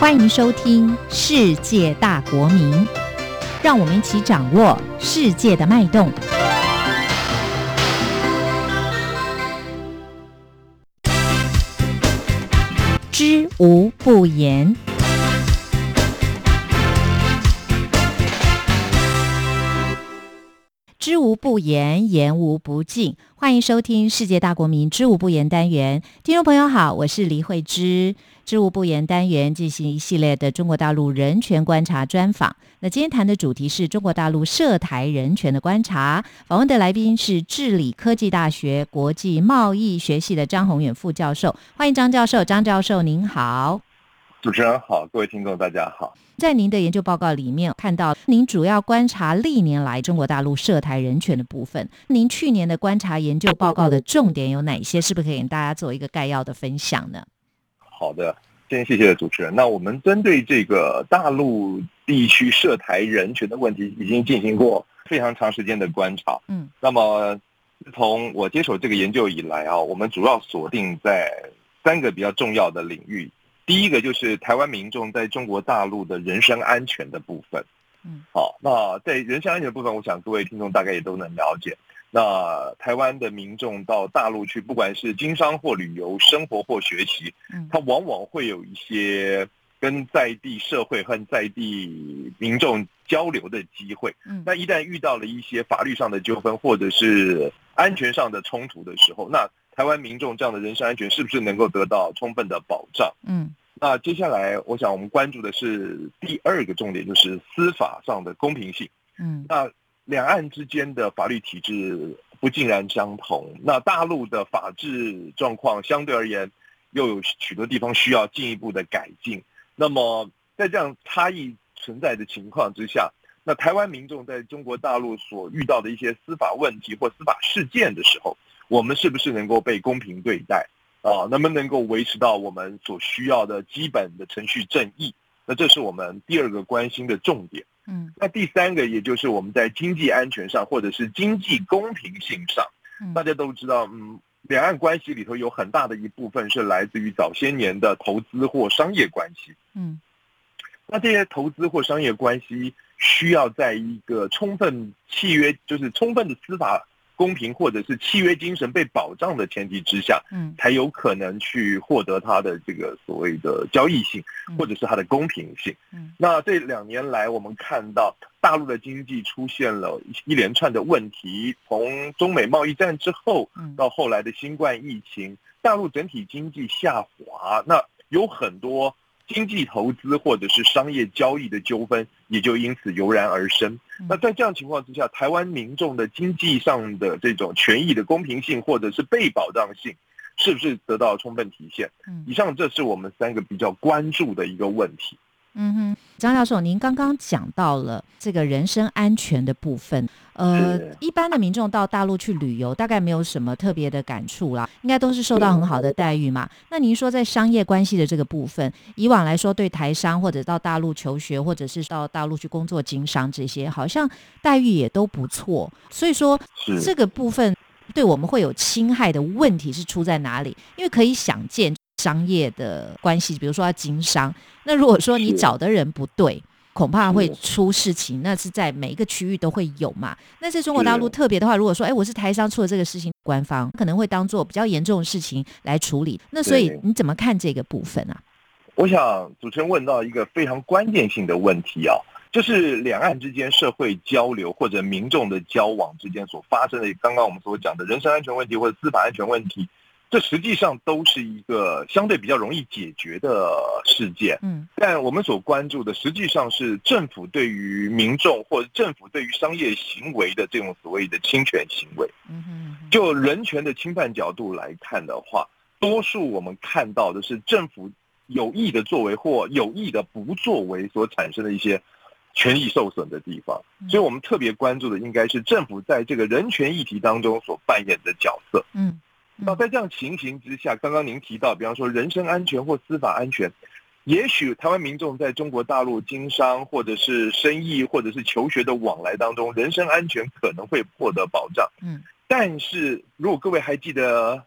欢迎收听《世界大国民》，让我们一起掌握世界的脉动。知无不言。知无不言，言无不尽。欢迎收听《世界大国民知无不言》单元，听众朋友好，我是黎慧芝。知无不言单元进行一系列的中国大陆人权观察专访。那今天谈的主题是中国大陆涉台人权的观察。访问的来宾是治理科技大学国际贸易学系的张宏远副教授。欢迎张教授，张教授您好。主持人好，各位听众大家好。在您的研究报告里面看到，您主要观察历年来中国大陆涉台人权的部分。您去年的观察研究报告的重点有哪些？是不是可以给大家做一个概要的分享呢？好的，先谢谢主持人。那我们针对这个大陆地区涉台人权的问题，已经进行过非常长时间的观察。嗯，那么自从我接手这个研究以来啊，我们主要锁定在三个比较重要的领域。第一个就是台湾民众在中国大陆的人身安全的部分。嗯，好，那在人身安全的部分，我想各位听众大概也都能了解。那台湾的民众到大陆去，不管是经商或旅游、生活或学习，嗯，他往往会有一些跟在地社会和在地民众交流的机会。嗯，那一旦遇到了一些法律上的纠纷或者是安全上的冲突的时候，那台湾民众这样的人身安全是不是能够得到充分的保障？嗯。那接下来，我想我们关注的是第二个重点，就是司法上的公平性。嗯，那两岸之间的法律体制不尽然相同，那大陆的法治状况相对而言又有许多地方需要进一步的改进。那么在这样差异存在的情况之下，那台湾民众在中国大陆所遇到的一些司法问题或司法事件的时候，我们是不是能够被公平对待？啊，能不能够维持到我们所需要的基本的程序正义？那这是我们第二个关心的重点。嗯，那第三个，也就是我们在经济安全上，或者是经济公平性上，大家都知道，嗯，两岸关系里头有很大的一部分是来自于早些年的投资或商业关系。嗯，那这些投资或商业关系需要在一个充分契约，就是充分的司法。公平或者是契约精神被保障的前提之下，嗯，才有可能去获得它的这个所谓的交易性，或者是它的公平性。嗯，那这两年来，我们看到大陆的经济出现了一连串的问题，从中美贸易战之后，到后来的新冠疫情，大陆整体经济下滑，那有很多。经济投资或者是商业交易的纠纷也就因此油然而生。那在这样情况之下，台湾民众的经济上的这种权益的公平性或者是被保障性，是不是得到充分体现？以上这是我们三个比较关注的一个问题。嗯哼，张教授，您刚刚讲到了这个人身安全的部分。呃，一般的民众到大陆去旅游，大概没有什么特别的感触啦，应该都是受到很好的待遇嘛。那您说在商业关系的这个部分，以往来说对台商或者到大陆求学，或者是到大陆去工作经商这些，好像待遇也都不错。所以说这个部分对我们会有侵害的问题是出在哪里？因为可以想见。商业的关系，比如说要经商，那如果说你找的人不对，恐怕会出事情。那是在每一个区域都会有嘛。那在中国大陆特别的话，如果说哎，我是台商出了这个事情，官方可能会当做比较严重的事情来处理。那所以你怎么看这个部分啊？我想主持人问到一个非常关键性的问题啊，就是两岸之间社会交流或者民众的交往之间所发生的，刚刚我们所讲的人身安全问题或者司法安全问题。这实际上都是一个相对比较容易解决的事件，嗯，但我们所关注的实际上是政府对于民众或者政府对于商业行为的这种所谓的侵权行为，嗯哼，就人权的侵犯角度来看的话，多数我们看到的是政府有意的作为或有意的不作为所产生的一些权益受损的地方，所以我们特别关注的应该是政府在这个人权议题当中所扮演的角色，嗯。那在这样情形之下，刚刚您提到，比方说人身安全或司法安全，也许台湾民众在中国大陆经商或者是生意或者是求学的往来当中，人身安全可能会获得保障。嗯，但是如果各位还记得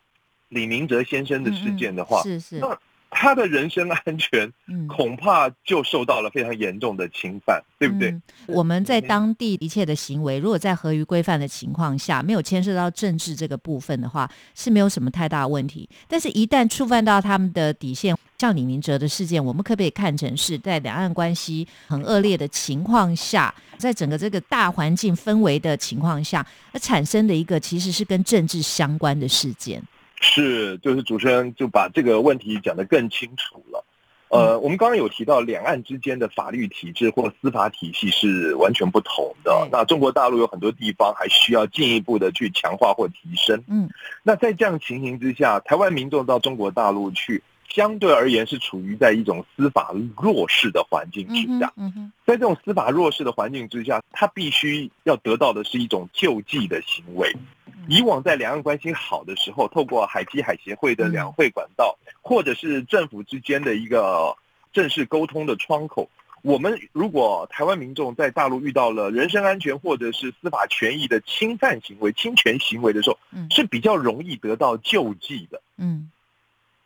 李明哲先生的事件的话，是是，那他的人身安全，恐怕就受到了非常严重的侵犯，对不对？我们在当地一切的行为，如果在合于规范的情况下，没有牵涉到政治这个部分的话，是没有什么太大问题。但是，一旦触犯到他们的底线，像李明哲的事件，我们可不可以看成是在两岸关系很恶劣的情况下，在整个这个大环境氛围的情况下，而产生的一个其实是跟政治相关的事件？是，就是主持人就把这个问题讲得更清楚了。呃，我们刚刚有提到，两岸之间的法律体制或司法体系是完全不同的。那中国大陆有很多地方还需要进一步的去强化或提升。嗯，那在这样情形之下，台湾民众到中国大陆去，相对而言是处于在一种司法弱势的环境之下。在这种司法弱势的环境之下，他必须要得到的是一种救济的行为。以往在两岸关系好的时候，透过海基海协会的两会管道，或者是政府之间的一个正式沟通的窗口，我们如果台湾民众在大陆遇到了人身安全或者是司法权益的侵犯行为、侵权行为的时候，是比较容易得到救济的。嗯，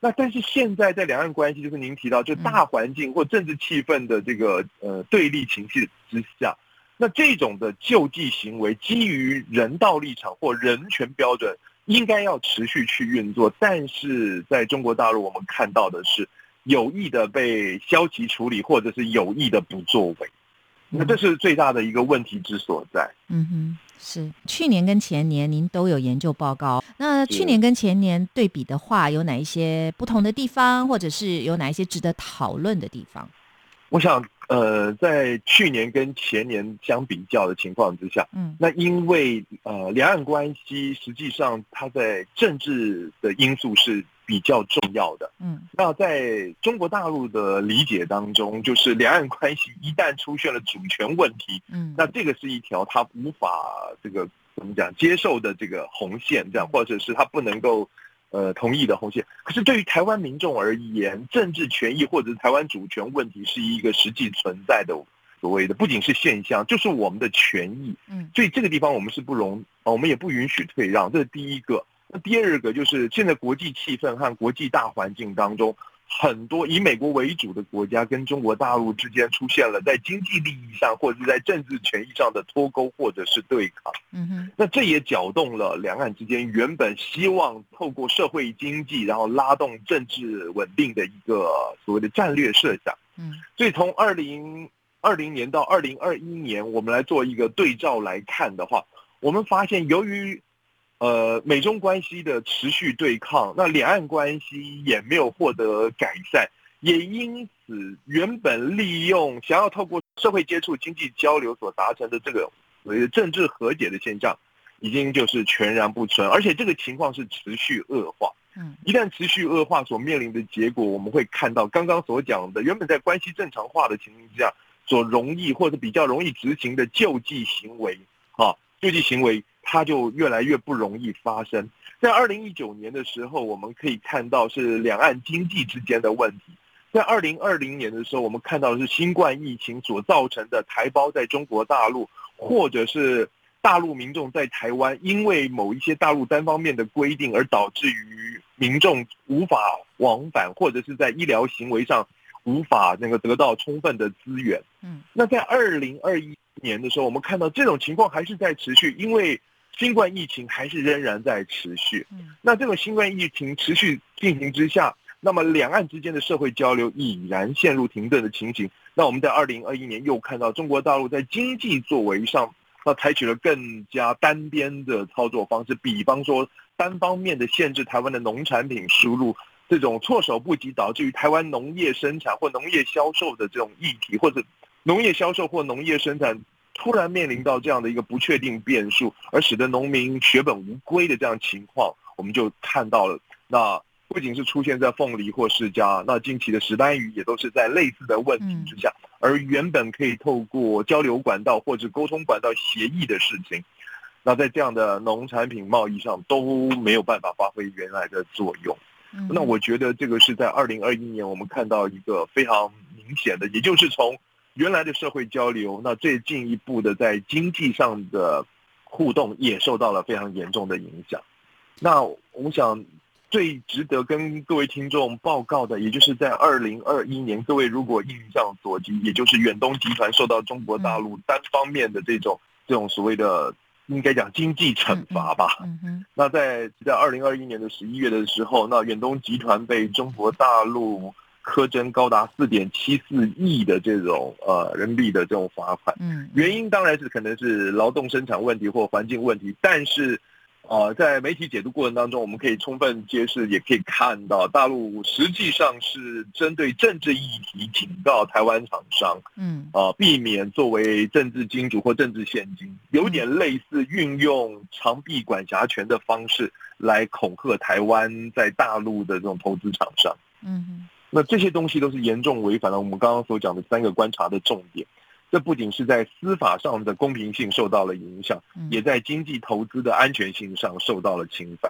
那但是现在在两岸关系，就是您提到就大环境或政治气氛的这个呃对立情绪之下。那这种的救济行为，基于人道立场或人权标准，应该要持续去运作。但是在中国大陆，我们看到的是有意的被消极处理，或者是有意的不作为。那这是最大的一个问题之所在。嗯哼，是去年跟前年您都有研究报告。那去年跟前年对比的话，有哪一些不同的地方，或者是有哪一些值得讨论的地方？我想。呃，在去年跟前年相比较的情况之下，嗯，那因为呃，两岸关系实际上它在政治的因素是比较重要的，嗯，那在中国大陆的理解当中，就是两岸关系一旦出现了主权问题，嗯，那这个是一条他无法这个怎么讲接受的这个红线，这样，或者是他不能够。呃，同意的红线。可是对于台湾民众而言，政治权益或者是台湾主权问题是一个实际存在的所谓的，不仅是现象，就是我们的权益。嗯，所以这个地方我们是不容，我们也不允许退让。这是第一个。那第二个就是现在国际气氛和国际大环境当中。很多以美国为主的国家跟中国大陆之间出现了在经济利益上或者是在政治权益上的脱钩或者是对抗。嗯哼，那这也搅动了两岸之间原本希望透过社会经济然后拉动政治稳定的一个所谓的战略设想。嗯，所以从二零二零年到二零二一年，我们来做一个对照来看的话，我们发现由于。呃，美中关系的持续对抗，那两岸关系也没有获得改善，也因此原本利用想要透过社会接触、经济交流所达成的这个所谓的政治和解的现象，已经就是全然不存，而且这个情况是持续恶化。嗯，一旦持续恶化，所面临的结果，我们会看到刚刚所讲的，原本在关系正常化的情形之下，所容易或者比较容易执行的救济行为，啊，救济行为。它就越来越不容易发生。在二零一九年的时候，我们可以看到是两岸经济之间的问题；在二零二零年的时候，我们看到的是新冠疫情所造成的台胞在中国大陆，或者是大陆民众在台湾，因为某一些大陆单方面的规定而导致于民众无法往返，或者是在医疗行为上无法那个得到充分的资源。嗯，那在二零二一年的时候，我们看到这种情况还是在持续，因为。新冠疫情还是仍然在持续，那这个新冠疫情持续进行之下，那么两岸之间的社会交流已然陷入停顿的情形。那我们在二零二一年又看到中国大陆在经济作为上，那采取了更加单边的操作方式，比方说单方面的限制台湾的农产品输入，这种措手不及，导致于台湾农业生产或农业销售的这种议题，或者农业销售或农业生产。突然面临到这样的一个不确定变数，而使得农民血本无归的这样情况，我们就看到了。那不仅是出现在凤梨或释迦，那近期的石斑鱼也都是在类似的问题之下。而原本可以透过交流管道或者沟通管道协议的事情，那在这样的农产品贸易上都没有办法发挥原来的作用。那我觉得这个是在二零二一年我们看到一个非常明显的，也就是从。原来的社会交流，那最进一步的在经济上的互动也受到了非常严重的影响。那我想，最值得跟各位听众报告的，也就是在二零二一年，各位如果印象所及，也就是远东集团受到中国大陆单方面的这种这种所谓的应该讲经济惩罚吧。那在在二零二一年的十一月的时候，那远东集团被中国大陆苛征高达四点七四亿的这种呃人民币的这种罚款。嗯，原因当然是可能是劳动生产问题或环境问题，但是。啊，在媒体解读过程当中，我们可以充分揭示，也可以看到，大陆实际上是针对政治议题警告台湾厂商，嗯，啊，避免作为政治金主或政治现金，有点类似运用长臂管辖权的方式来恐吓台湾在大陆的这种投资厂商。嗯，那这些东西都是严重违反了我们刚刚所讲的三个观察的重点。这不仅是在司法上的公平性受到了影响，也在经济投资的安全性上受到了侵犯。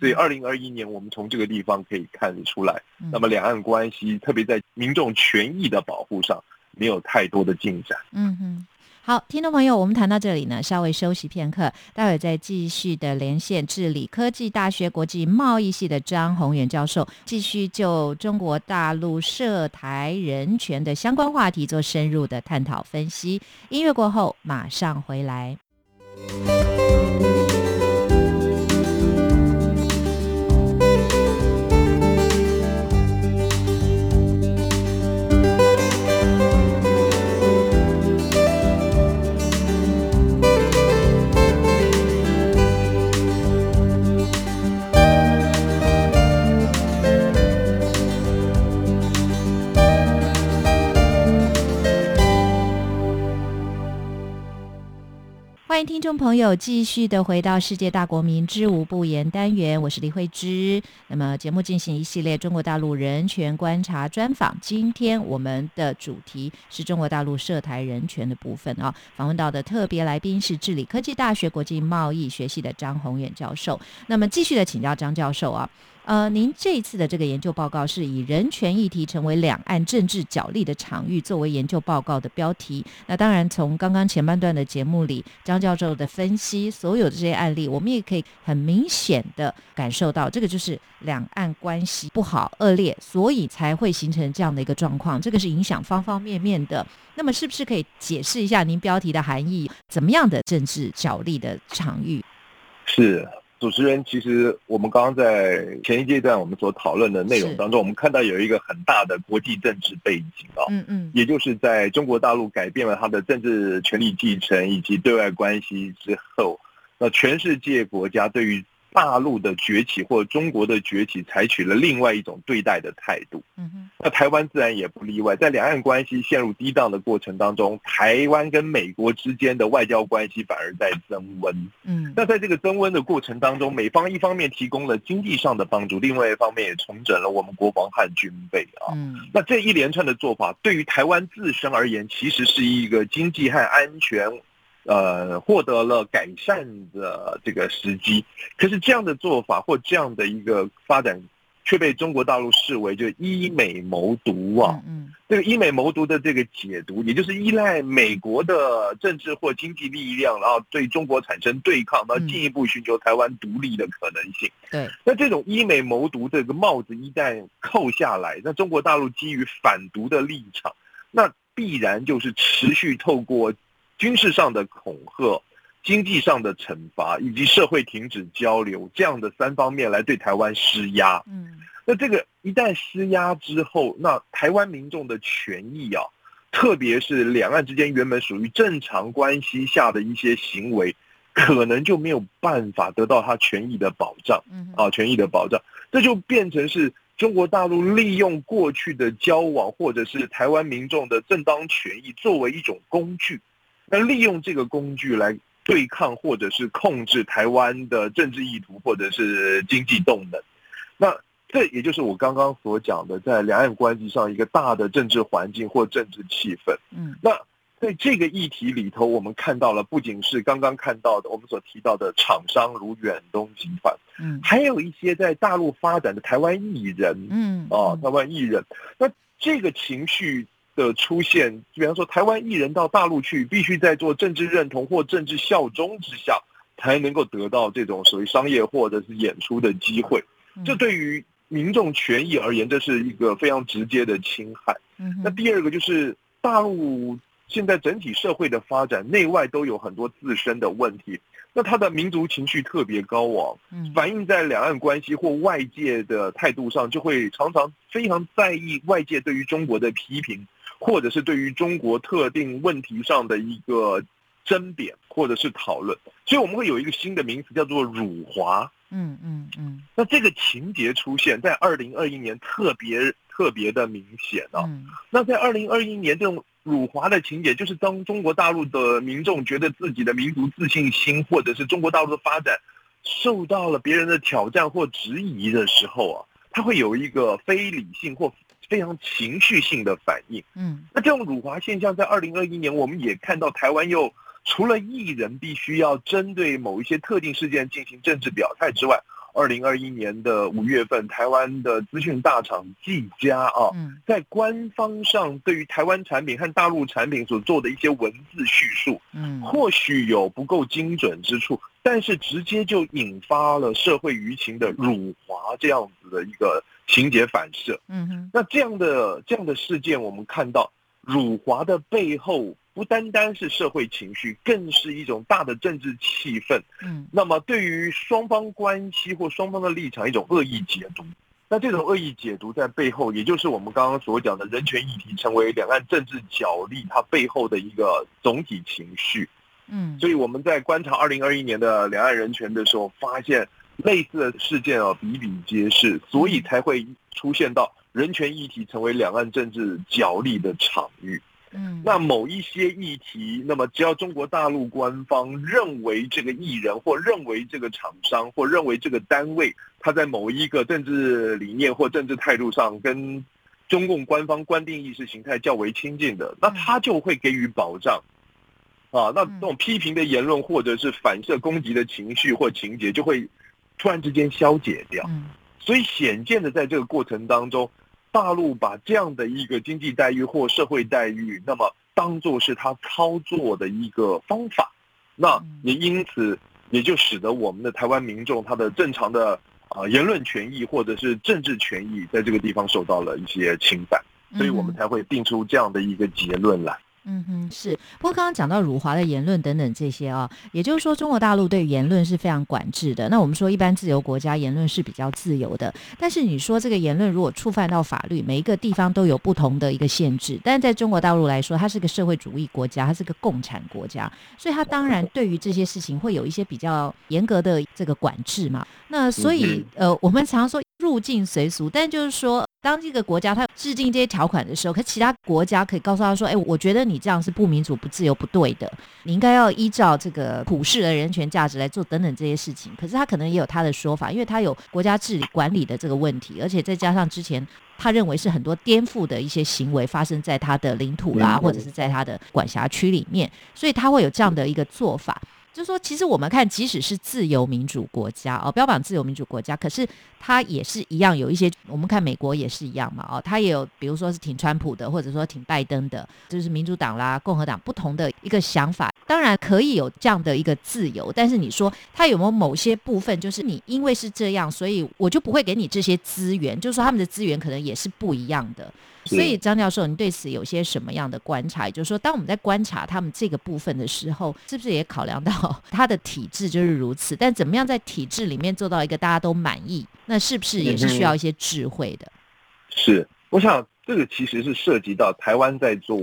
所以，二零二一年我们从这个地方可以看得出来，那么两岸关系，特别在民众权益的保护上，没有太多的进展。嗯哼。好，听众朋友，我们谈到这里呢，稍微休息片刻，待会再继续的连线治理科技大学国际贸易系的张宏远教授，继续就中国大陆涉台人权的相关话题做深入的探讨分析。音乐过后马上回来。欢迎听众朋友继续的回到《世界大国民之无不言》单元，我是李慧芝。那么节目进行一系列中国大陆人权观察专访，今天我们的主题是中国大陆涉台人权的部分啊。访问到的特别来宾是治理科技大学国际贸易学系的张宏远教授。那么继续的请教张教授啊。呃，您这一次的这个研究报告是以人权议题成为两岸政治角力的场域作为研究报告的标题。那当然，从刚刚前半段的节目里，张教授的分析，所有的这些案例，我们也可以很明显的感受到，这个就是两岸关系不好、恶劣，所以才会形成这样的一个状况。这个是影响方方面面的。那么，是不是可以解释一下您标题的含义？怎么样的政治角力的场域？是。主持人，其实我们刚刚在前一阶段我们所讨论的内容当中，我们看到有一个很大的国际政治背景啊，嗯嗯，也就是在中国大陆改变了它的政治权力继承以及对外关系之后，那全世界国家对于。大陆的崛起或中国的崛起，采取了另外一种对待的态度。嗯哼，那台湾自然也不例外。在两岸关系陷入低档的过程当中，台湾跟美国之间的外交关系反而在增温。嗯，那在这个增温的过程当中，美方一方面提供了经济上的帮助，另外一方面也重整了我们国防和军备啊。嗯，那这一连串的做法，对于台湾自身而言，其实是一个经济和安全。呃，获得了改善的这个时机，可是这样的做法或这样的一个发展，却被中国大陆视为就医美谋独啊。嗯，这个医美谋独的这个解读，也就是依赖美国的政治或经济力量，然后对中国产生对抗，然后进一步寻求台湾独立的可能性。对，那这种医美谋独这个帽子一旦扣下来，那中国大陆基于反独的立场，那必然就是持续透过。军事上的恐吓、经济上的惩罚以及社会停止交流这样的三方面来对台湾施压。嗯，那这个一旦施压之后，那台湾民众的权益啊，特别是两岸之间原本属于正常关系下的一些行为，可能就没有办法得到他权益的保障。嗯，啊，权益的保障，这就变成是中国大陆利用过去的交往或者是台湾民众的正当权益作为一种工具。那利用这个工具来对抗或者是控制台湾的政治意图或者是经济动能，那这也就是我刚刚所讲的，在两岸关系上一个大的政治环境或政治气氛。嗯，那在这个议题里头，我们看到了不仅是刚刚看到的我们所提到的厂商如远东集团，嗯，还有一些在大陆发展的台湾艺人，嗯，啊，台湾艺人，那这个情绪。的出现，比方说台湾艺人到大陆去，必须在做政治认同或政治效忠之下，才能够得到这种所谓商业或者是演出的机会。这对于民众权益而言，这是一个非常直接的侵害。那第二个就是大陆现在整体社会的发展，内外都有很多自身的问题。那他的民族情绪特别高昂，反映在两岸关系或外界的态度上，就会常常非常在意外界对于中国的批评，或者是对于中国特定问题上的一个争辩或者是讨论。所以我们会有一个新的名词叫做辱华。嗯嗯嗯。那这个情节出现在二零二一年特别特别的明显啊。那在二零二一年这种。辱华的情节，就是当中国大陆的民众觉得自己的民族自信心，或者是中国大陆的发展受到了别人的挑战或质疑的时候啊，他会有一个非理性或非常情绪性的反应。嗯，那这种辱华现象在二零二一年，我们也看到台湾又除了艺人必须要针对某一些特定事件进行政治表态之外。二零二一年的五月份，台湾的资讯大厂技嘉啊，在官方上对于台湾产品和大陆产品所做的一些文字叙述，嗯，或许有不够精准之处，但是直接就引发了社会舆情的辱华这样子的一个情节反射。嗯哼，那这样的这样的事件，我们看到辱华的背后。不单单是社会情绪，更是一种大的政治气氛。嗯，那么对于双方关系或双方的立场，一种恶意解读。那这种恶意解读在背后，也就是我们刚刚所讲的人权议题成为两岸政治角力，它背后的一个总体情绪。嗯，所以我们在观察二零二一年的两岸人权的时候，发现类似的事件啊比比皆是，所以才会出现到人权议题成为两岸政治角力的场域。嗯，那某一些议题，那么只要中国大陆官方认为这个艺人，或认为这个厂商，或认为这个单位，他在某一个政治理念或政治态度上跟中共官方官定意识形态较为亲近的，那他就会给予保障。啊，那这种批评的言论或者是反射攻击的情绪或情节，就会突然之间消解掉。所以显见的，在这个过程当中。大陆把这样的一个经济待遇或社会待遇，那么当做是他操作的一个方法，那也因此也就使得我们的台湾民众他的正常的啊言论权益或者是政治权益在这个地方受到了一些侵犯，所以我们才会定出这样的一个结论来。嗯哼，是。不过刚刚讲到辱华的言论等等这些啊，也就是说中国大陆对言论是非常管制的。那我们说一般自由国家言论是比较自由的，但是你说这个言论如果触犯到法律，每一个地方都有不同的一个限制。但是在中国大陆来说，它是个社会主义国家，它是个共产国家，所以它当然对于这些事情会有一些比较严格的这个管制嘛。那所以呃，我们常说入境随俗，但就是说。当这个国家它制定这些条款的时候，可其他国家可以告诉他说：“哎，我觉得你这样是不民主、不自由、不对的，你应该要依照这个普世的人权价值来做等等这些事情。”可是他可能也有他的说法，因为他有国家治理管理的这个问题，而且再加上之前他认为是很多颠覆的一些行为发生在他的领土啦，或者是在他的管辖区里面，所以他会有这样的一个做法。就说，其实我们看，即使是自由民主国家哦，标榜自由民主国家，可是它也是一样有一些。我们看美国也是一样嘛，哦，它也有，比如说是挺川普的，或者说挺拜登的，就是民主党啦、共和党不同的一个想法。当然可以有这样的一个自由，但是你说它有没有某些部分，就是你因为是这样，所以我就不会给你这些资源？就是说他们的资源可能也是不一样的。所以张教授，你对此有些什么样的观察？就是说，当我们在观察他们这个部分的时候，是不是也考量到 他的体制就是如此？但怎么样在体制里面做到一个大家都满意？那是不是也是需要一些智慧的？是，我想这个其实是涉及到台湾在做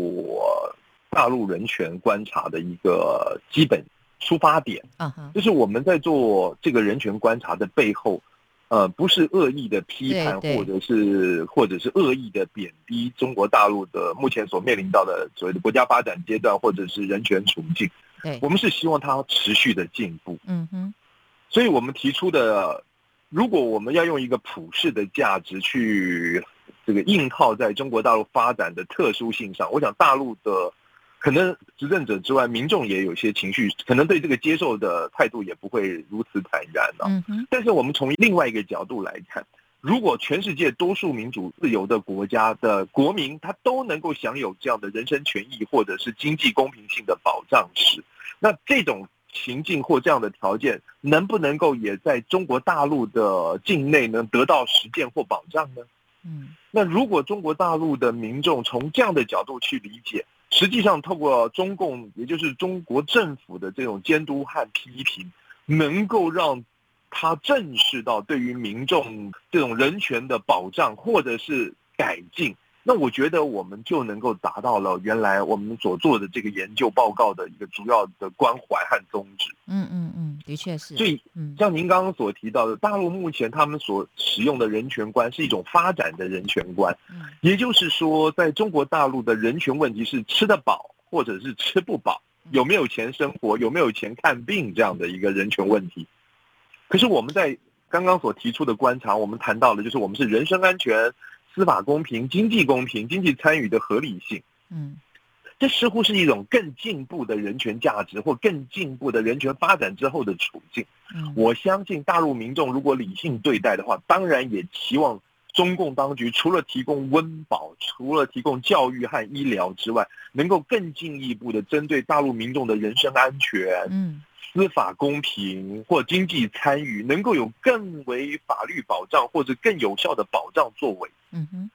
大陆人权观察的一个基本出发点。嗯哼，就是我们在做这个人权观察的背后。呃，不是恶意的批判，或者是或者是恶意的贬低中国大陆的目前所面临到的所谓的国家发展阶段，或者是人权处境。对，我们是希望它持续的进步。嗯哼，所以我们提出的，如果我们要用一个普世的价值去这个硬套在中国大陆发展的特殊性上，我想大陆的。可能执政者之外，民众也有些情绪，可能对这个接受的态度也不会如此坦然了。嗯哼但是我们从另外一个角度来看，如果全世界多数民主自由的国家的国民，他都能够享有这样的人身权益或者是经济公平性的保障时，那这种情境或这样的条件，能不能够也在中国大陆的境内能得到实践或保障呢？嗯，那如果中国大陆的民众从这样的角度去理解，实际上透过中共，也就是中国政府的这种监督和批评，能够让他正视到对于民众这种人权的保障或者是改进。那我觉得我们就能够达到了原来我们所做的这个研究报告的一个主要的关怀和宗旨。嗯嗯嗯，的确是。所以，像您刚刚所提到的，大陆目前他们所使用的人权观是一种发展的人权观。嗯，也就是说，在中国大陆的人权问题是吃得饱或者是吃不饱，有没有钱生活，有没有钱看病这样的一个人权问题。可是我们在刚刚所提出的观察，我们谈到了就是我们是人身安全。司法公平、经济公平、经济参与的合理性，嗯，这似乎是一种更进步的人权价值，或更进步的人权发展之后的处境。嗯，我相信大陆民众如果理性对待的话，当然也期望中共当局除了提供温饱、除了提供教育和医疗之外，能够更进一步的针对大陆民众的人身安全，嗯。司法公平或经济参与能够有更为法律保障或者更有效的保障作为。嗯哼，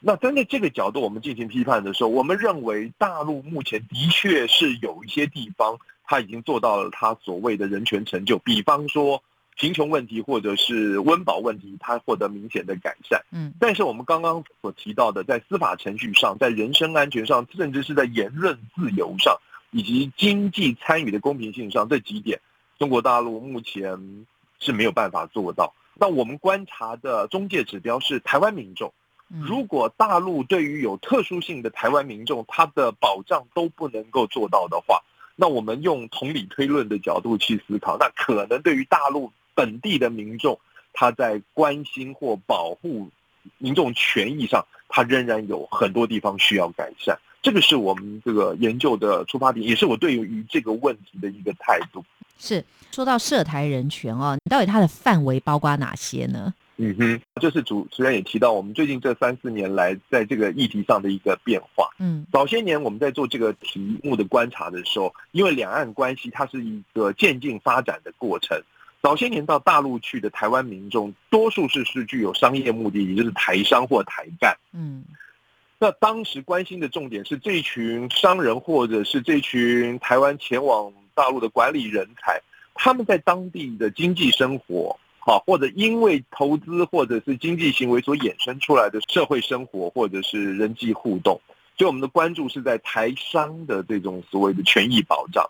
那站在这个角度，我们进行批判的时候，我们认为大陆目前的确是有一些地方，他已经做到了他所谓的人权成就，比方说贫穷问题或者是温饱问题，它获得明显的改善。嗯，但是我们刚刚所提到的，在司法程序上，在人身安全上，甚至是在言论自由上。以及经济参与的公平性上这几点，中国大陆目前是没有办法做到。那我们观察的中介指标是台湾民众。如果大陆对于有特殊性的台湾民众，他的保障都不能够做到的话，那我们用同理推论的角度去思考，那可能对于大陆本地的民众，他在关心或保护民众权益上，他仍然有很多地方需要改善。这个是我们这个研究的出发点，也是我对于这个问题的一个态度。是说到涉台人权哦，到底它的范围包括哪些呢？嗯哼，就是主持人也提到，我们最近这三四年来在这个议题上的一个变化。嗯，早些年我们在做这个题目的观察的时候，因为两岸关系它是一个渐进发展的过程，早些年到大陆去的台湾民众，多数是是具有商业目的，也就是台商或台干。嗯。那当时关心的重点是这群商人，或者是这群台湾前往大陆的管理人才，他们在当地的经济生活，好，或者因为投资或者是经济行为所衍生出来的社会生活，或者是人际互动，所以我们的关注是在台商的这种所谓的权益保障。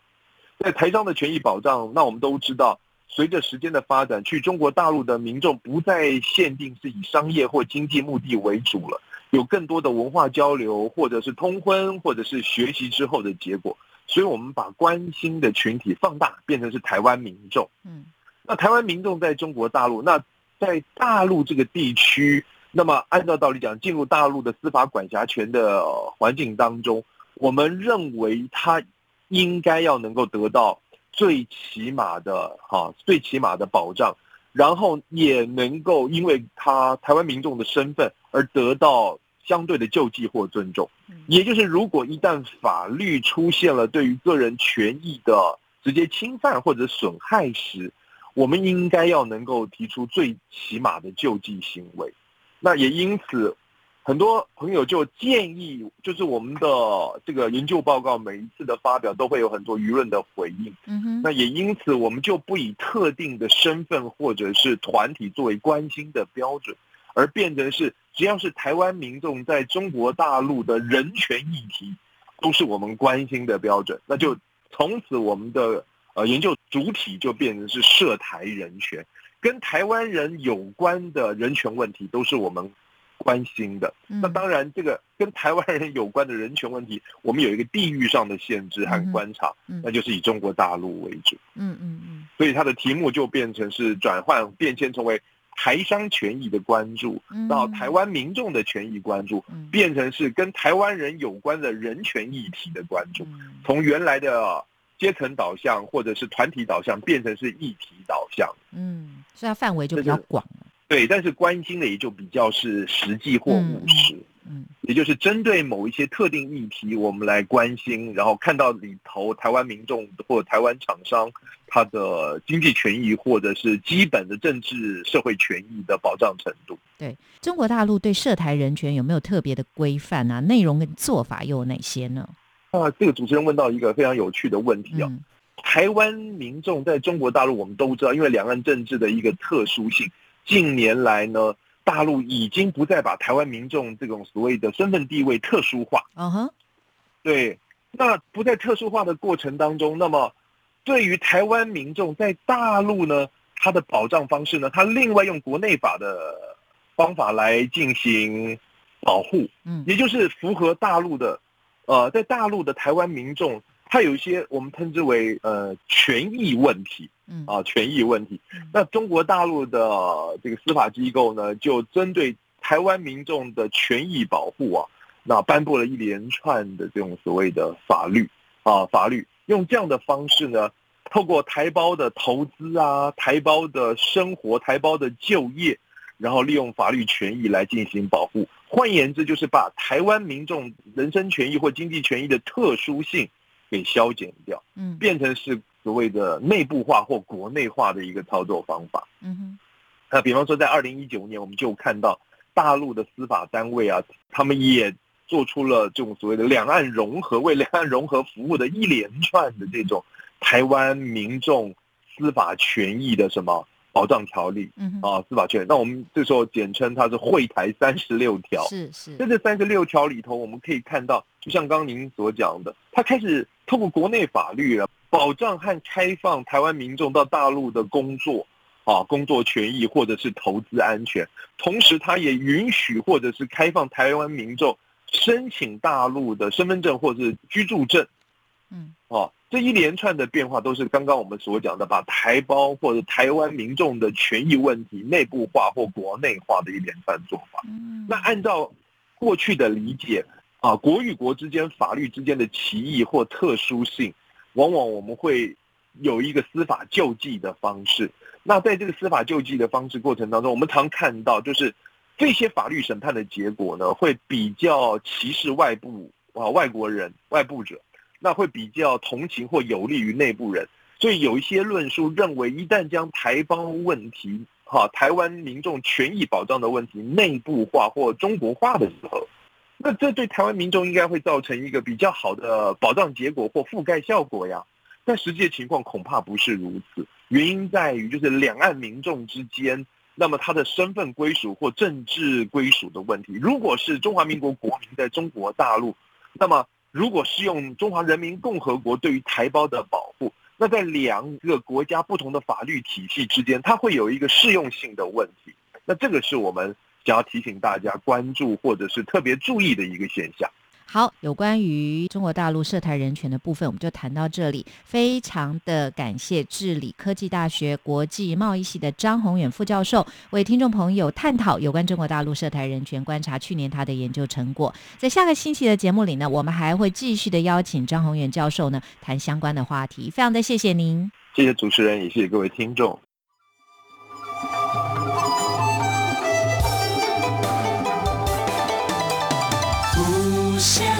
在台商的权益保障，那我们都知道，随着时间的发展，去中国大陆的民众不再限定是以商业或经济目的为主了。有更多的文化交流，或者是通婚，或者是学习之后的结果，所以我们把关心的群体放大，变成是台湾民众。嗯，那台湾民众在中国大陆，那在大陆这个地区，那么按照道理讲，进入大陆的司法管辖权的环境当中，我们认为他应该要能够得到最起码的哈，最起码的保障。然后也能够因为他台湾民众的身份而得到相对的救济或尊重，也就是如果一旦法律出现了对于个人权益的直接侵犯或者损害时，我们应该要能够提出最起码的救济行为。那也因此。很多朋友就建议，就是我们的这个研究报告每一次的发表都会有很多舆论的回应。嗯哼，那也因此我们就不以特定的身份或者是团体作为关心的标准，而变成是只要是台湾民众在中国大陆的人权议题，都是我们关心的标准。那就从此我们的呃研究主体就变成是涉台人权，跟台湾人有关的人权问题都是我们。关心的，那当然，这个跟台湾人有关的人权问题，我们有一个地域上的限制和观察，那就是以中国大陆为主。嗯嗯嗯，所以它的题目就变成是转换变迁，成为台商权益的关注，到台湾民众的权益关注，变成是跟台湾人有关的人权议题的关注，从原来的阶层导向或者是团体导向，变成是议题导向。嗯，所以它范围就比较广。对，但是关心的也就比较是实际或务实。嗯，也就是针对某一些特定议题，我们来关心，然后看到里头台湾民众或台湾厂商他的经济权益或者是基本的政治社会权益的保障程度。对中国大陆对涉台人权有没有特别的规范啊？内容跟做法又有哪些呢？啊，这个主持人问到一个非常有趣的问题啊。台湾民众在中国大陆，我们都知道，因为两岸政治的一个特殊性，近年来呢。大陆已经不再把台湾民众这种所谓的身份地位特殊化。嗯哼，对，那不在特殊化的过程当中，那么对于台湾民众在大陆呢，他的保障方式呢，他另外用国内法的方法来进行保护。嗯，也就是符合大陆的，呃，在大陆的台湾民众。它有一些我们称之为呃权益问题，嗯啊权益问题。那中国大陆的这个司法机构呢，就针对台湾民众的权益保护啊，那颁布了一连串的这种所谓的法律啊法律，用这样的方式呢，透过台胞的投资啊、台胞的生活、台胞的就业，然后利用法律权益来进行保护。换言之，就是把台湾民众人身权益或经济权益的特殊性。给消减掉，嗯，变成是所谓的内部化或国内化的一个操作方法，嗯哼。那比方说，在二零一九年，我们就看到大陆的司法单位啊，他们也做出了这种所谓的两岸融合、为两岸融合服务的一连串的这种台湾民众司法权益的什么。保障条例，嗯啊，司法权，那我们这时候简称它是会台三十六条。是是，在这三十六条里头，我们可以看到，就像刚刚您所讲的，它开始透过国内法律啊，保障和开放台湾民众到大陆的工作啊，工作权益或者是投资安全，同时它也允许或者是开放台湾民众申请大陆的身份证或者是居住证。嗯，哦，这一连串的变化都是刚刚我们所讲的，把台胞或者台湾民众的权益问题内部化或国内化的一连串做法。嗯，那按照过去的理解啊，国与国之间法律之间的歧义或特殊性，往往我们会有一个司法救济的方式。那在这个司法救济的方式过程当中，我们常看到就是这些法律审判的结果呢，会比较歧视外部啊外国人外部者。那会比较同情或有利于内部人，所以有一些论述认为，一旦将台邦问题、哈台湾民众权益保障的问题内部化或中国化的时候，那这对台湾民众应该会造成一个比较好的保障结果或覆盖效果呀。但实际情况恐怕不是如此，原因在于就是两岸民众之间，那么他的身份归属或政治归属的问题，如果是中华民国国民在中国大陆，那么。如果是用中华人民共和国对于台胞的保护，那在两个国家不同的法律体系之间，它会有一个适用性的问题。那这个是我们想要提醒大家关注或者是特别注意的一个现象。好，有关于中国大陆涉台人权的部分，我们就谈到这里。非常的感谢治理科技大学国际贸易系的张宏远副教授为听众朋友探讨有关中国大陆涉台人权观察去年他的研究成果。在下个星期的节目里呢，我们还会继续的邀请张宏远教授呢谈相关的话题。非常的谢谢您，谢谢主持人，也谢谢各位听众。share.